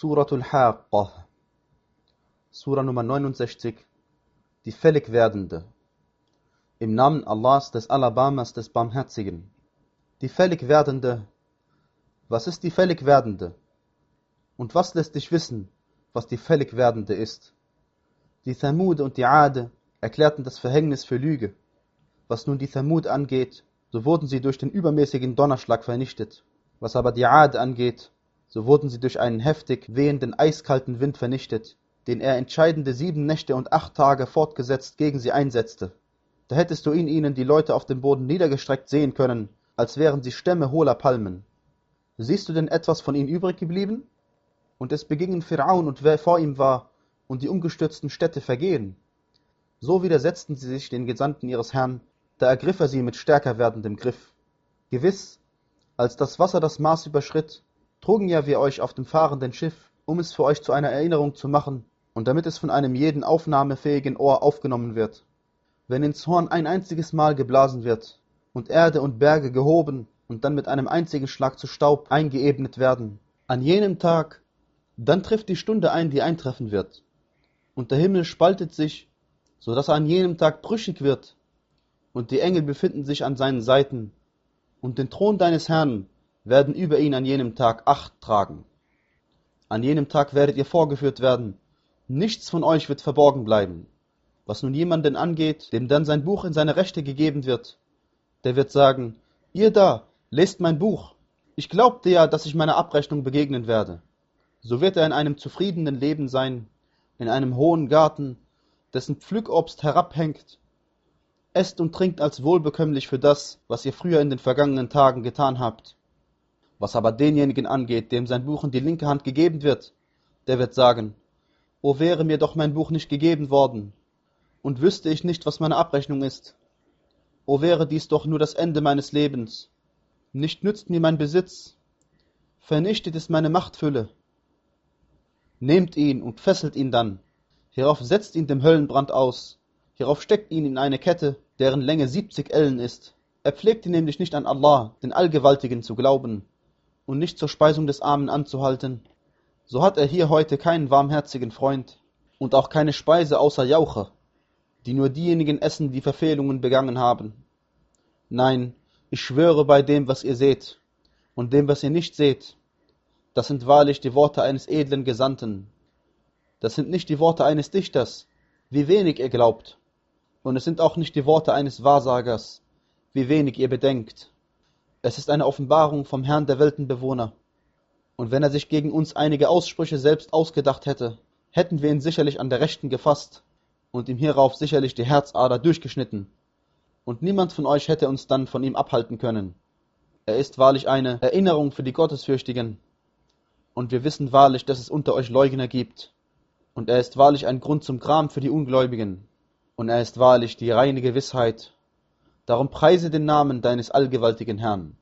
Suratul Haqqah, Surah Nummer 69, die fällig werdende. Im Namen Allahs, des Alabamas, des Barmherzigen. Die fällig werdende. Was ist die fällig werdende? Und was lässt dich wissen, was die fällig werdende ist? Die Thamud und die Ade erklärten das Verhängnis für Lüge. Was nun die Thamud angeht, so wurden sie durch den übermäßigen Donnerschlag vernichtet. Was aber die Ade angeht, so wurden sie durch einen heftig wehenden eiskalten Wind vernichtet, den er entscheidende sieben Nächte und acht Tage fortgesetzt gegen sie einsetzte. Da hättest du in ihnen die Leute auf dem Boden niedergestreckt sehen können, als wären sie Stämme hohler Palmen. Siehst du denn etwas von ihnen übrig geblieben? Und es begingen Pharaon und wer vor ihm war, und die umgestürzten Städte vergehen. So widersetzten sie sich den Gesandten ihres Herrn, da ergriff er sie mit stärker werdendem Griff. Gewiss, als das Wasser das Maß überschritt, trugen ja wir euch auf dem fahrenden Schiff, um es für euch zu einer Erinnerung zu machen und damit es von einem jeden aufnahmefähigen Ohr aufgenommen wird. Wenn ins Horn ein einziges Mal geblasen wird und Erde und Berge gehoben und dann mit einem einzigen Schlag zu Staub eingeebnet werden, an jenem Tag, dann trifft die Stunde ein, die eintreffen wird. Und der Himmel spaltet sich, so dass er an jenem Tag brüchig wird, und die Engel befinden sich an seinen Seiten, und den Thron deines Herrn werden über ihn an jenem Tag Acht tragen. An jenem Tag werdet ihr vorgeführt werden. Nichts von euch wird verborgen bleiben. Was nun jemanden angeht, dem dann sein Buch in seine Rechte gegeben wird, der wird sagen, ihr da, lest mein Buch. Ich glaubte ja, dass ich meiner Abrechnung begegnen werde. So wird er in einem zufriedenen Leben sein, in einem hohen Garten, dessen Pflückobst herabhängt. Esst und trinkt als wohlbekömmlich für das, was ihr früher in den vergangenen Tagen getan habt. Was aber denjenigen angeht, dem sein Buch in die linke Hand gegeben wird, der wird sagen, O wäre mir doch mein Buch nicht gegeben worden, und wüsste ich nicht, was meine Abrechnung ist. O wäre dies doch nur das Ende meines Lebens. Nicht nützt mir mein Besitz, vernichtet ist meine Machtfülle. Nehmt ihn und fesselt ihn dann, hierauf setzt ihn dem Höllenbrand aus, hierauf steckt ihn in eine Kette, deren Länge siebzig Ellen ist. Er pflegte nämlich nicht an Allah, den Allgewaltigen, zu glauben, und nicht zur Speisung des Armen anzuhalten, so hat er hier heute keinen warmherzigen Freund und auch keine Speise außer Jauche, die nur diejenigen essen, die Verfehlungen begangen haben. Nein, ich schwöre bei dem, was ihr seht, und dem, was ihr nicht seht, das sind wahrlich die Worte eines edlen Gesandten. Das sind nicht die Worte eines Dichters, wie wenig ihr glaubt, und es sind auch nicht die Worte eines Wahrsagers, wie wenig ihr bedenkt. Es ist eine Offenbarung vom Herrn der Weltenbewohner. Und wenn er sich gegen uns einige Aussprüche selbst ausgedacht hätte, hätten wir ihn sicherlich an der Rechten gefasst und ihm hierauf sicherlich die Herzader durchgeschnitten. Und niemand von euch hätte uns dann von ihm abhalten können. Er ist wahrlich eine Erinnerung für die Gottesfürchtigen. Und wir wissen wahrlich, dass es unter euch Leugner gibt. Und er ist wahrlich ein Grund zum Gram für die Ungläubigen. Und er ist wahrlich die reine Gewissheit Darum preise den Namen deines allgewaltigen Herrn.